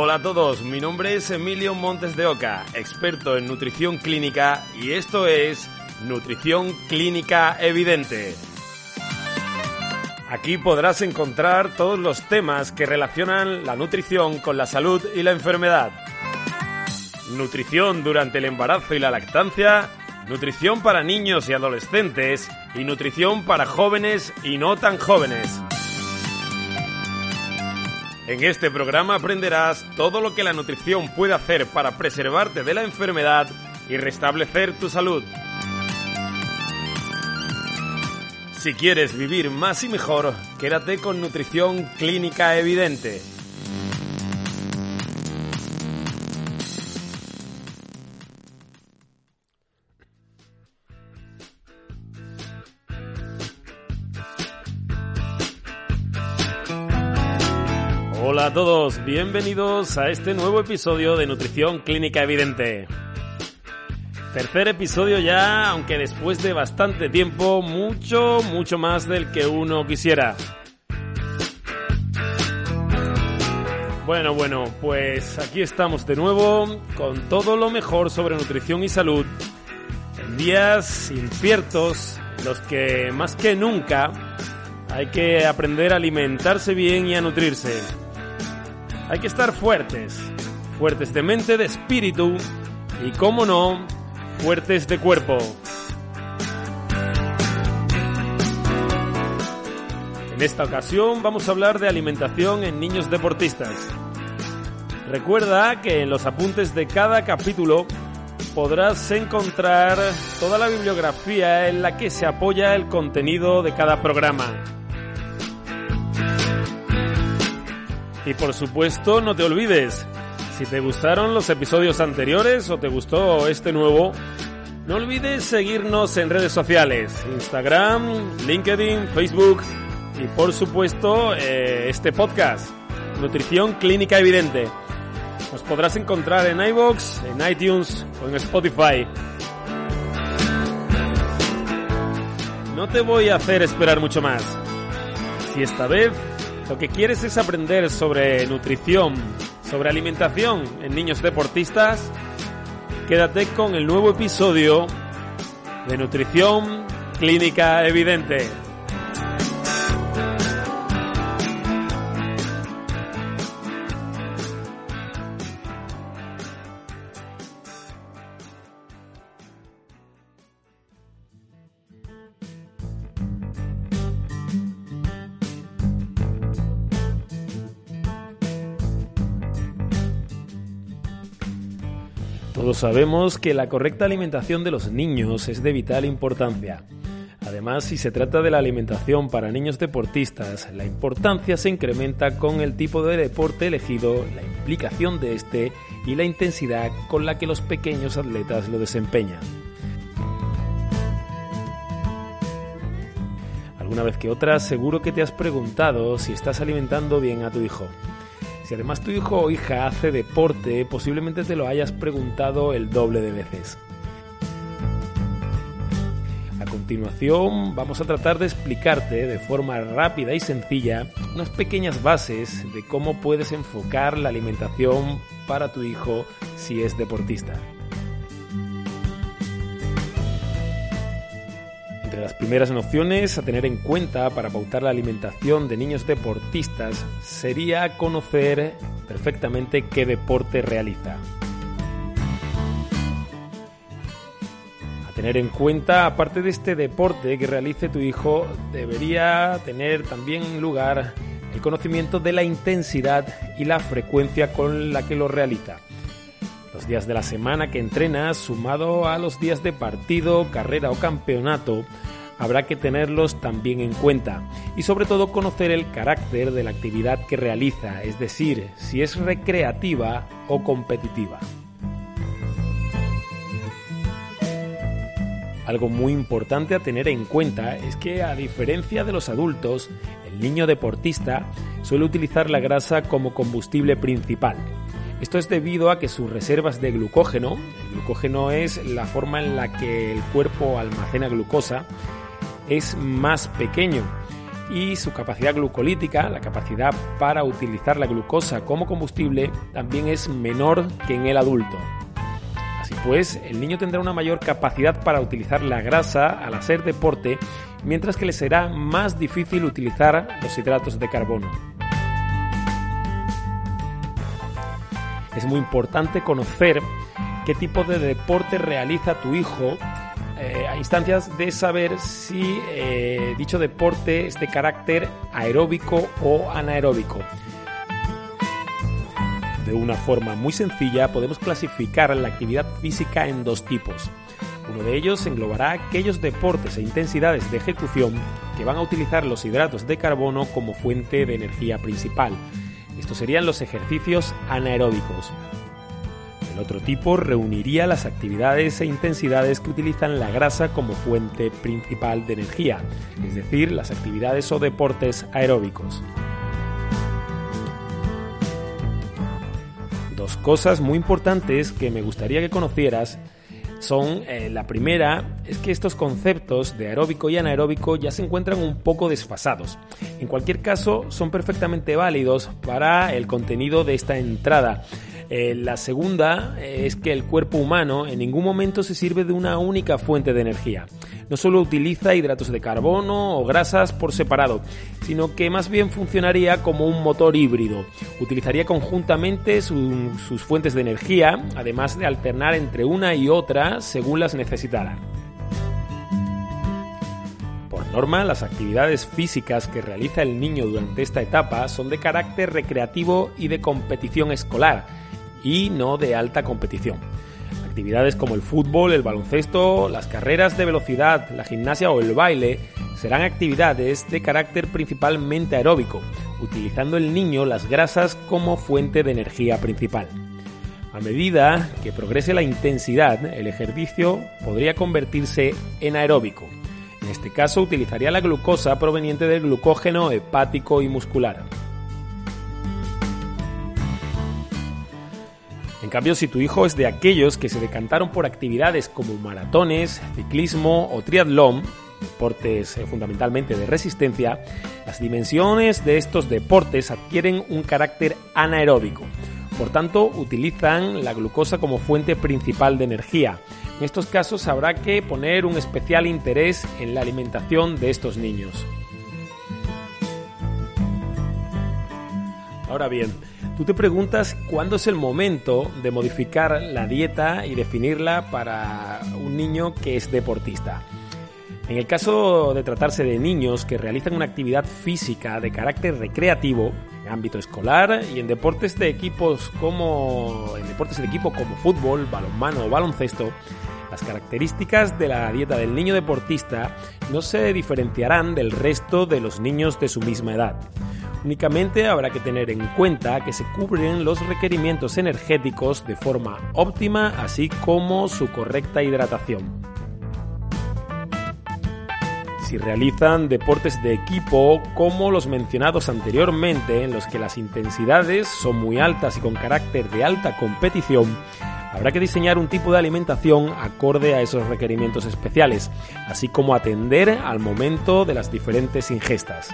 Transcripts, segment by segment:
Hola a todos, mi nombre es Emilio Montes de Oca, experto en nutrición clínica y esto es Nutrición Clínica Evidente. Aquí podrás encontrar todos los temas que relacionan la nutrición con la salud y la enfermedad. Nutrición durante el embarazo y la lactancia, nutrición para niños y adolescentes y nutrición para jóvenes y no tan jóvenes. En este programa aprenderás todo lo que la nutrición puede hacer para preservarte de la enfermedad y restablecer tu salud. Si quieres vivir más y mejor, quédate con Nutrición Clínica Evidente. Hola a todos, bienvenidos a este nuevo episodio de Nutrición Clínica Evidente. Tercer episodio ya, aunque después de bastante tiempo, mucho, mucho más del que uno quisiera. Bueno, bueno, pues aquí estamos de nuevo con todo lo mejor sobre nutrición y salud en días inciertos, en los que más que nunca hay que aprender a alimentarse bien y a nutrirse. Hay que estar fuertes, fuertes de mente, de espíritu y, como no, fuertes de cuerpo. En esta ocasión vamos a hablar de alimentación en niños deportistas. Recuerda que en los apuntes de cada capítulo podrás encontrar toda la bibliografía en la que se apoya el contenido de cada programa. Y por supuesto, no te olvides, si te gustaron los episodios anteriores o te gustó este nuevo, no olvides seguirnos en redes sociales, Instagram, LinkedIn, Facebook y por supuesto eh, este podcast, Nutrición Clínica Evidente. Nos podrás encontrar en iVoox, en iTunes o en Spotify. No te voy a hacer esperar mucho más. Si esta vez lo que quieres es aprender sobre nutrición, sobre alimentación en niños deportistas, quédate con el nuevo episodio de Nutrición Clínica Evidente. Sabemos que la correcta alimentación de los niños es de vital importancia. Además, si se trata de la alimentación para niños deportistas, la importancia se incrementa con el tipo de deporte elegido, la implicación de este y la intensidad con la que los pequeños atletas lo desempeñan. Alguna vez que otra, seguro que te has preguntado si estás alimentando bien a tu hijo. Si además tu hijo o hija hace deporte, posiblemente te lo hayas preguntado el doble de veces. A continuación vamos a tratar de explicarte de forma rápida y sencilla unas pequeñas bases de cómo puedes enfocar la alimentación para tu hijo si es deportista. Entre las primeras nociones a tener en cuenta para pautar la alimentación de niños deportistas sería conocer perfectamente qué deporte realiza. A tener en cuenta, aparte de este deporte que realice tu hijo, debería tener también lugar el conocimiento de la intensidad y la frecuencia con la que lo realiza. Los días de la semana que entrenas, sumado a los días de partido, carrera o campeonato, habrá que tenerlos también en cuenta y sobre todo conocer el carácter de la actividad que realiza, es decir, si es recreativa o competitiva. Algo muy importante a tener en cuenta es que a diferencia de los adultos, el niño deportista suele utilizar la grasa como combustible principal. Esto es debido a que sus reservas de glucógeno, el glucógeno es la forma en la que el cuerpo almacena glucosa, es más pequeño y su capacidad glucolítica, la capacidad para utilizar la glucosa como combustible, también es menor que en el adulto. Así pues, el niño tendrá una mayor capacidad para utilizar la grasa al hacer deporte, mientras que le será más difícil utilizar los hidratos de carbono. Es muy importante conocer qué tipo de deporte realiza tu hijo eh, a instancias de saber si eh, dicho deporte es de carácter aeróbico o anaeróbico. De una forma muy sencilla podemos clasificar la actividad física en dos tipos. Uno de ellos englobará aquellos deportes e intensidades de ejecución que van a utilizar los hidratos de carbono como fuente de energía principal. Estos serían los ejercicios anaeróbicos. El otro tipo reuniría las actividades e intensidades que utilizan la grasa como fuente principal de energía, es decir, las actividades o deportes aeróbicos. Dos cosas muy importantes que me gustaría que conocieras son, eh, la primera, es que estos conceptos de aeróbico y anaeróbico ya se encuentran un poco desfasados. En cualquier caso, son perfectamente válidos para el contenido de esta entrada. Eh, la segunda es que el cuerpo humano en ningún momento se sirve de una única fuente de energía. No solo utiliza hidratos de carbono o grasas por separado, sino que más bien funcionaría como un motor híbrido. Utilizaría conjuntamente sus fuentes de energía, además de alternar entre una y otra según las necesitara. Por norma, las actividades físicas que realiza el niño durante esta etapa son de carácter recreativo y de competición escolar, y no de alta competición. Actividades como el fútbol, el baloncesto, las carreras de velocidad, la gimnasia o el baile serán actividades de carácter principalmente aeróbico, utilizando el niño las grasas como fuente de energía principal. A medida que progrese la intensidad, el ejercicio podría convertirse en aeróbico. En este caso utilizaría la glucosa proveniente del glucógeno hepático y muscular. En cambio, si tu hijo es de aquellos que se decantaron por actividades como maratones, ciclismo o triatlón, deportes eh, fundamentalmente de resistencia, las dimensiones de estos deportes adquieren un carácter anaeróbico. Por tanto, utilizan la glucosa como fuente principal de energía. En estos casos habrá que poner un especial interés en la alimentación de estos niños. Ahora bien, Tú te preguntas cuándo es el momento de modificar la dieta y definirla para un niño que es deportista. En el caso de tratarse de niños que realizan una actividad física de carácter recreativo, en ámbito escolar y en deportes de equipos como en deportes de equipo como fútbol, balonmano o baloncesto, las características de la dieta del niño deportista no se diferenciarán del resto de los niños de su misma edad. Únicamente habrá que tener en cuenta que se cubren los requerimientos energéticos de forma óptima, así como su correcta hidratación. Si realizan deportes de equipo como los mencionados anteriormente, en los que las intensidades son muy altas y con carácter de alta competición, habrá que diseñar un tipo de alimentación acorde a esos requerimientos especiales, así como atender al momento de las diferentes ingestas.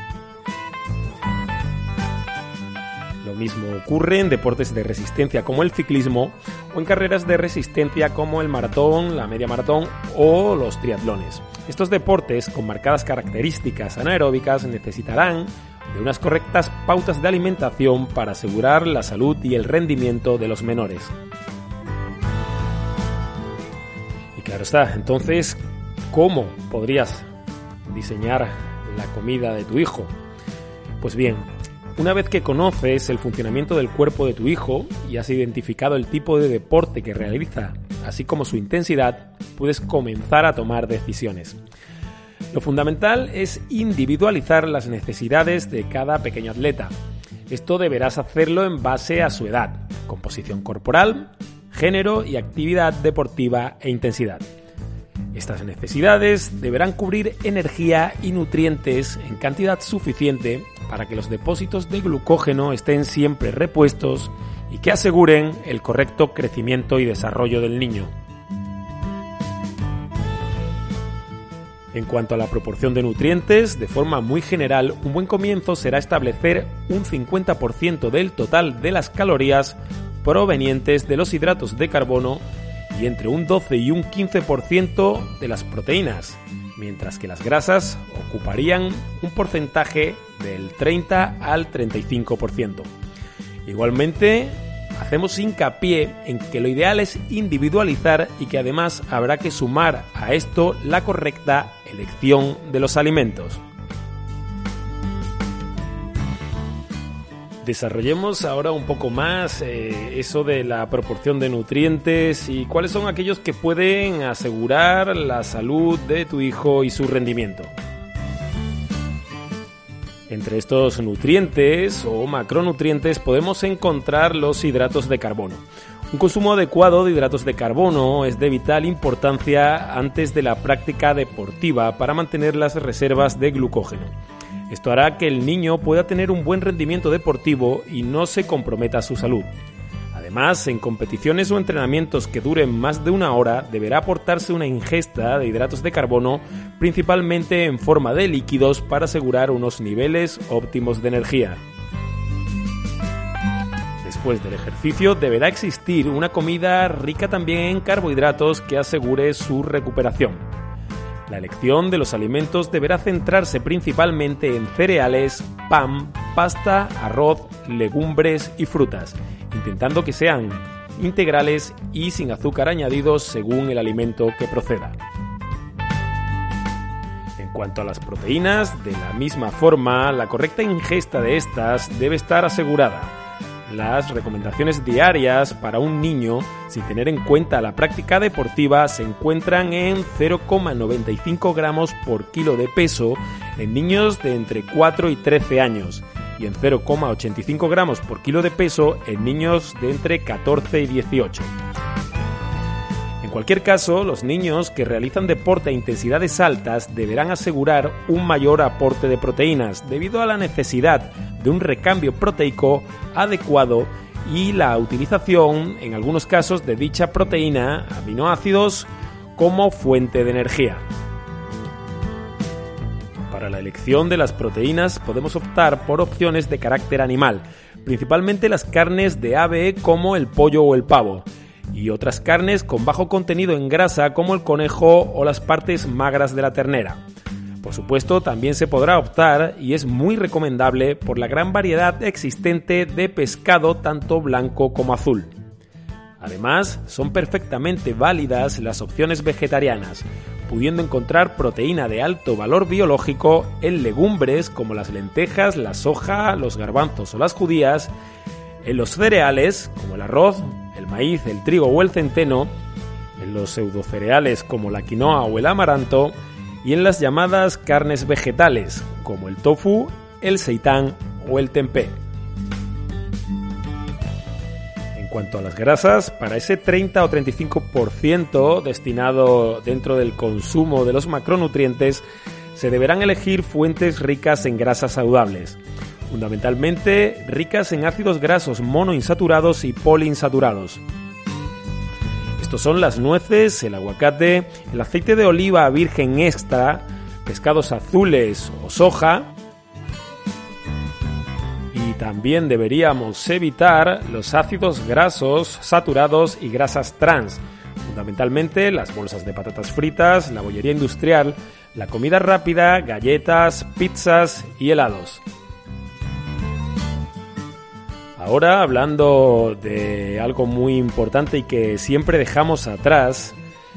Mismo ocurre en deportes de resistencia como el ciclismo o en carreras de resistencia como el maratón, la media maratón o los triatlones. Estos deportes con marcadas características anaeróbicas necesitarán de unas correctas pautas de alimentación para asegurar la salud y el rendimiento de los menores. Y claro está, entonces, ¿cómo podrías diseñar la comida de tu hijo? Pues bien, Una vez que conoces el funcionamiento del cuerpo de tu hijo y has identificado el tipo de deporte que realiza, así como su intensidad, puedes comenzar a tomar decisiones. Lo fundamental es individualizar las necesidades de cada pequeño atleta. Esto deberás hacerlo en base a su edad, composición corporal, género y actividad deportiva e intensidad. Estas necesidades deberán cubrir energía y nutrientes en cantidad suficiente para que los depósitos de glucógeno estén siempre repuestos y que aseguren el correcto crecimiento y desarrollo del niño. En cuanto a la proporción de nutrientes, de forma muy general, un buen comienzo será establecer un 50% del total de las calorías provenientes de los hidratos de carbono y entre un 12 y un 15% de las proteínas, mientras que las grasas ocuparían un porcentaje del 30 al 35%. Igualmente, hacemos hincapié en que lo ideal es individualizar y que además habrá que sumar a esto la correcta elección de los alimentos. Desarrollemos ahora un poco más eh, eso de la proporción de nutrientes y cuáles son aquellos que pueden asegurar la salud de tu hijo y su rendimiento. Entre estos nutrientes o macronutrientes podemos encontrar los hidratos de carbono. Un consumo adecuado de hidratos de carbono es de vital importancia antes de la práctica deportiva para mantener las reservas de glucógeno. Esto hará que el niño pueda tener un buen rendimiento deportivo y no se comprometa su salud. Además, en competiciones o entrenamientos que duren más de una hora, deberá aportarse una ingesta de hidratos de carbono, principalmente en forma de líquidos, para asegurar unos niveles óptimos de energía. Después del ejercicio deberá existir una comida rica también en carbohidratos que asegure su recuperación. La elección de los alimentos deberá centrarse principalmente en cereales, pan, pasta, arroz, legumbres y frutas, intentando que sean integrales y sin azúcar añadidos según el alimento que proceda. En cuanto a las proteínas, de la misma forma, la correcta ingesta de estas debe estar asegurada las recomendaciones diarias para un niño, sin tener en cuenta la práctica deportiva, se encuentran en 0,95 gramos por kilo de peso en niños de entre 4 y 13 años y en 0,85 gramos por kilo de peso en niños de entre 14 y 18 cualquier caso, los niños que realizan deporte a intensidades altas deberán asegurar un mayor aporte de proteínas debido a la necesidad de un recambio proteico adecuado y la utilización, en algunos casos, de dicha proteína, aminoácidos, como fuente de energía. Para la elección de las proteínas podemos optar por opciones de carácter animal, principalmente las carnes de ave como el pollo o el pavo y otras carnes con bajo contenido en grasa como el conejo o las partes magras de la ternera. Por supuesto, también se podrá optar, y es muy recomendable, por la gran variedad existente de pescado tanto blanco como azul. Además, son perfectamente válidas las opciones vegetarianas, pudiendo encontrar proteína de alto valor biológico en legumbres como las lentejas, la soja, los garbanzos o las judías, en los cereales como el arroz, el maíz, el trigo o el centeno, en los pseudocereales como la quinoa o el amaranto, y en las llamadas carnes vegetales, como el tofu, el seitán o el tempeh. En cuanto a las grasas, para ese 30 o 35% destinado dentro del consumo de los macronutrientes, se deberán elegir fuentes ricas en grasas saludables fundamentalmente ricas en ácidos grasos monoinsaturados y poliinsaturados. Estos son las nueces, el aguacate, el aceite de oliva virgen extra, pescados azules o soja. Y también deberíamos evitar los ácidos grasos saturados y grasas trans, fundamentalmente las bolsas de patatas fritas, la bollería industrial, la comida rápida, galletas, pizzas y helados. Ahora hablando de algo muy importante y que siempre dejamos atrás,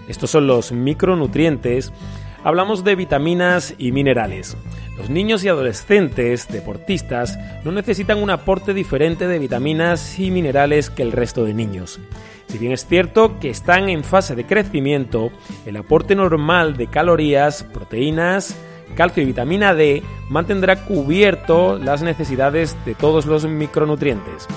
estos son los micronutrientes, hablamos de vitaminas y minerales. Los niños y adolescentes deportistas no necesitan un aporte diferente de vitaminas y minerales que el resto de niños. Si bien es cierto que están en fase de crecimiento, el aporte normal de calorías, proteínas, calcio y vitamina D mantendrá cubierto las necesidades de todos los micronutrientes.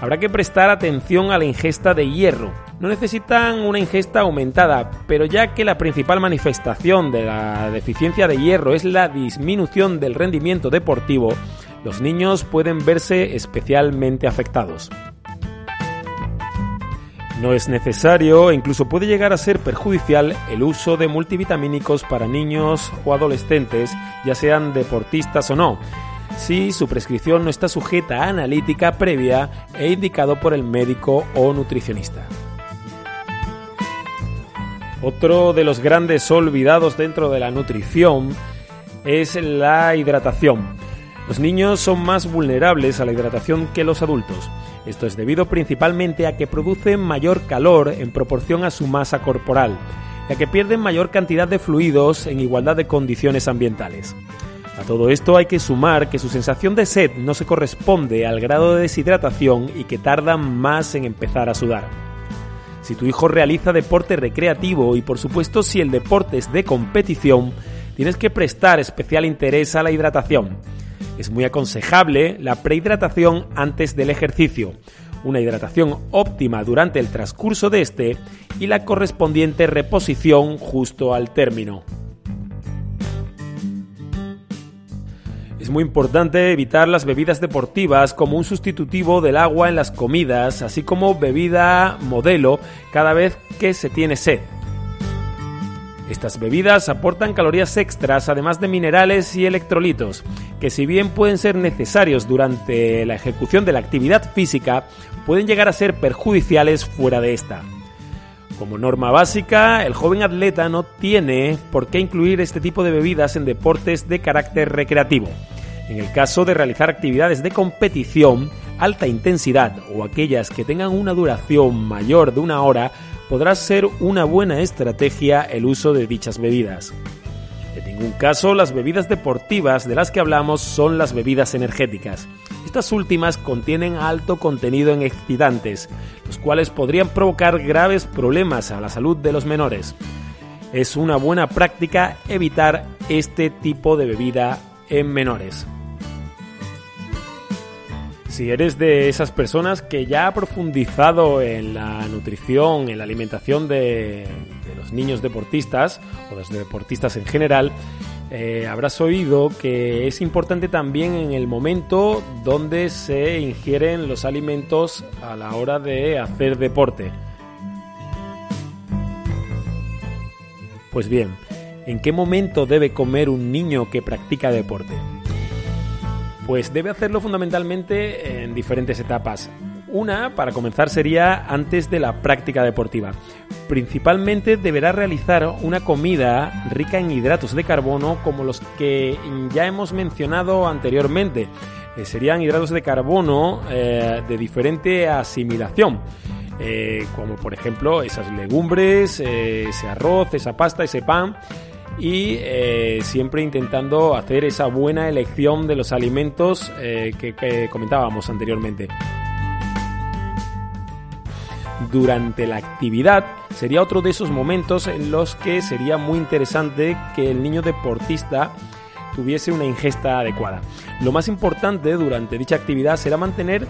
Habrá que prestar atención a la ingesta de hierro. No necesitan una ingesta aumentada, pero ya que la principal manifestación de la deficiencia de hierro es la disminución del rendimiento deportivo, los niños pueden verse especialmente afectados. No es necesario e incluso puede llegar a ser perjudicial el uso de multivitamínicos para niños o adolescentes, ya sean deportistas o no, si su prescripción no está sujeta a analítica previa e indicado por el médico o nutricionista. Otro de los grandes olvidados dentro de la nutrición es la hidratación. Los niños son más vulnerables a la hidratación que los adultos. Esto es debido principalmente a que producen mayor calor en proporción a su masa corporal, ya que pierden mayor cantidad de fluidos en igualdad de condiciones ambientales. A todo esto hay que sumar que su sensación de sed no se corresponde al grado de deshidratación y que tardan más en empezar a sudar. Si tu hijo realiza deporte recreativo y por supuesto si el deporte es de competición, tienes que prestar especial interés a la hidratación. Es muy aconsejable la prehidratación antes del ejercicio, una hidratación óptima durante el transcurso de este y la correspondiente reposición justo al término. Es muy importante evitar las bebidas deportivas como un sustitutivo del agua en las comidas, así como bebida modelo cada vez que se tiene sed. Estas bebidas aportan calorías extras además de minerales y electrolitos, que si bien pueden ser necesarios durante la ejecución de la actividad física, pueden llegar a ser perjudiciales fuera de esta. Como norma básica, el joven atleta no tiene por qué incluir este tipo de bebidas en deportes de carácter recreativo. En el caso de realizar actividades de competición, alta intensidad o aquellas que tengan una duración mayor de una hora, podrá ser una buena estrategia el uso de dichas bebidas. En ningún caso las bebidas deportivas de las que hablamos son las bebidas energéticas. Estas últimas contienen alto contenido en excitantes, los cuales podrían provocar graves problemas a la salud de los menores. Es una buena práctica evitar este tipo de bebida en menores si eres de esas personas que ya ha profundizado en la nutrición, en la alimentación de, los niños deportistas o los deportistas en general, eh, habrás oído que es importante también en el momento donde se ingieren los alimentos a la hora de hacer deporte. Pues bien, ¿en qué momento debe comer un niño que practica deporte? Pues debe hacerlo fundamentalmente en diferentes etapas. Una, para comenzar, sería antes de la práctica deportiva. Principalmente deberá realizar una comida rica en hidratos de carbono como los que ya hemos mencionado anteriormente. Eh, serían hidratos de carbono eh, de diferente asimilación. Eh, como por ejemplo esas legumbres, ese arroz, esa pasta, ese pan y eh, siempre intentando hacer esa buena elección de los alimentos eh, que, comentábamos anteriormente. Durante la actividad sería otro de esos momentos en los que sería muy interesante que el niño deportista tuviese una ingesta adecuada. Lo más importante durante dicha actividad será mantener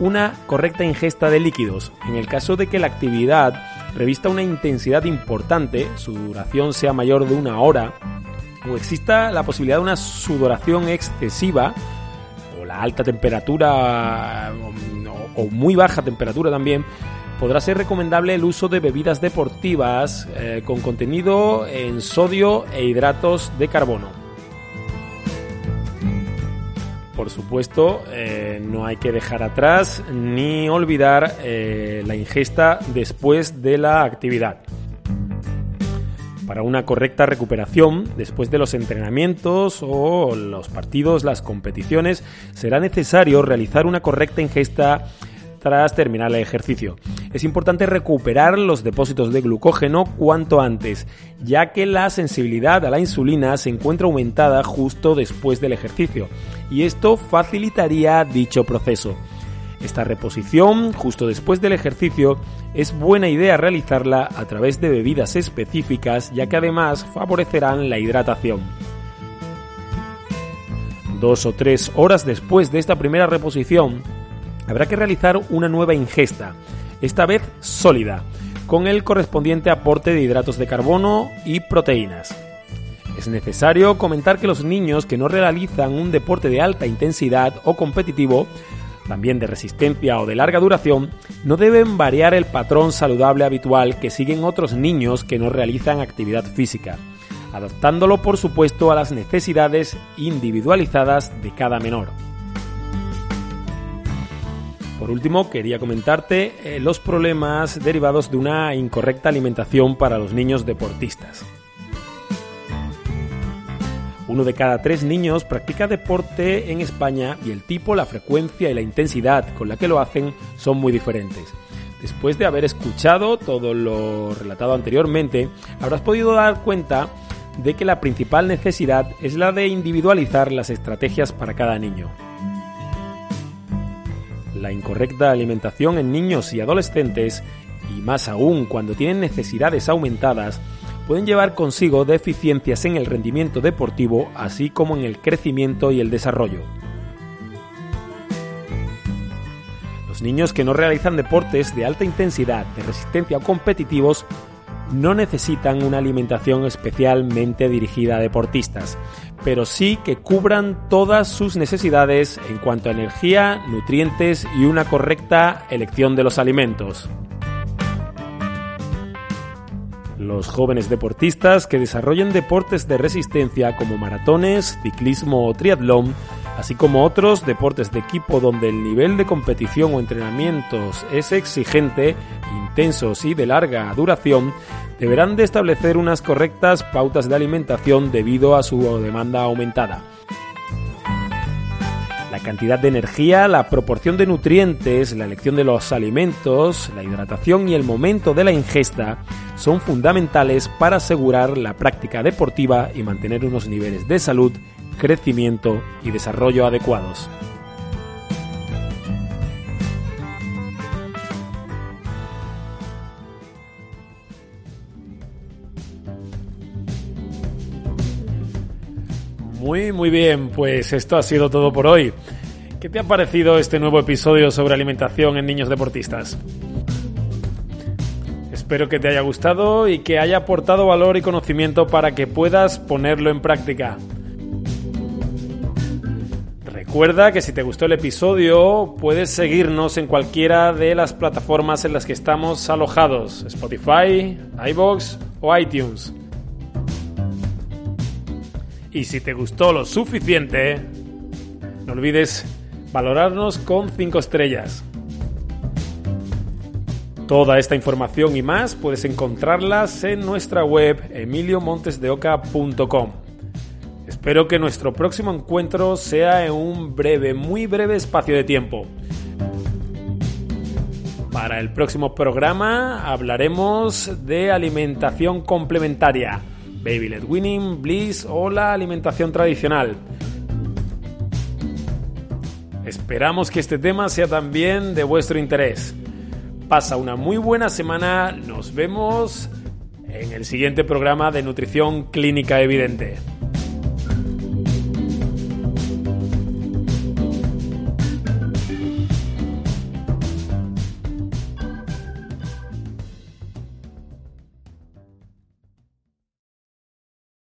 una correcta ingesta de líquidos. En el caso de que la actividad revista una intensidad importante, su duración sea mayor de una hora, o exista la posibilidad de una sudoración excesiva, o la alta temperatura, o, muy baja temperatura también, podrá ser recomendable el uso de bebidas deportivas eh, con contenido en sodio e hidratos de carbono. Por supuesto, eh, no hay que dejar atrás ni olvidar eh, la ingesta después de la actividad. Para una correcta recuperación, después de los entrenamientos o los partidos, las competiciones, será necesario realizar una correcta ingesta tras terminar el ejercicio. Es importante recuperar los depósitos de glucógeno cuanto antes, ya que la sensibilidad a la insulina se encuentra aumentada justo después del ejercicio, y esto facilitaría dicho proceso. Esta reposición, justo después del ejercicio, es buena idea realizarla a través de bebidas específicas, ya que además favorecerán la hidratación. Dos o tres horas después de esta primera reposición, habrá que realizar una nueva ingesta, esta vez sólida, con el correspondiente aporte de hidratos de carbono y proteínas. Es necesario comentar que los niños que no realizan un deporte de alta intensidad o competitivo también de resistencia o de larga duración, no deben variar el patrón saludable habitual que siguen otros niños que no realizan actividad física, adaptándolo por supuesto a las necesidades individualizadas de cada menor. Por último, quería comentarte eh, los problemas derivados de una incorrecta alimentación para los niños deportistas. Uno de cada tres niños practica deporte en España y el tipo, la frecuencia y la intensidad con la que lo hacen son muy diferentes. Después de haber escuchado todo lo relatado anteriormente, habrás podido dar cuenta de que la principal necesidad es la de individualizar las estrategias para cada niño. La incorrecta alimentación en niños y adolescentes, y más aún cuando tienen necesidades aumentadas, pueden llevar consigo deficiencias en el rendimiento deportivo, así como en el crecimiento y el desarrollo. Los niños que no realizan deportes de alta intensidad, de resistencia o competitivos no necesitan una alimentación especialmente dirigida a deportistas, pero sí que cubran todas sus necesidades en cuanto a energía, nutrientes y una correcta elección de los alimentos. Los jóvenes deportistas que desarrollen deportes de resistencia como maratones, ciclismo o triatlón, así como otros deportes de equipo donde el nivel de competición o entrenamientos es exigente, intensos y de larga duración, deberán de establecer unas correctas pautas de alimentación debido a su demanda aumentada. La cantidad de energía, la proporción de nutrientes, la elección de los alimentos, la hidratación y el momento de la ingesta son fundamentales para asegurar la práctica deportiva y mantener unos niveles de salud, crecimiento y desarrollo adecuados. Muy, muy bien, pues esto ha sido todo por hoy. ¿Qué te ha parecido este nuevo episodio sobre alimentación en niños deportistas? Espero que te haya gustado y que haya aportado valor y conocimiento para que puedas ponerlo en práctica. Recuerda que si te gustó el episodio puedes seguirnos en cualquiera de las plataformas en las que estamos alojados, Spotify, iBox o iTunes. Y si te gustó lo suficiente, no olvides valorarnos con 5 estrellas. Toda esta información y más puedes encontrarlas en nuestra web emiliomontesdeoca.com. Espero que nuestro próximo encuentro sea en un breve, muy breve espacio de tiempo. Para el próximo programa hablaremos de alimentación complementaria Baby Led Winning, Bliss o la alimentación tradicional. Esperamos que este tema sea también de vuestro interés. Pasa una muy buena semana, nos vemos en el siguiente programa de Nutrición Clínica Evidente.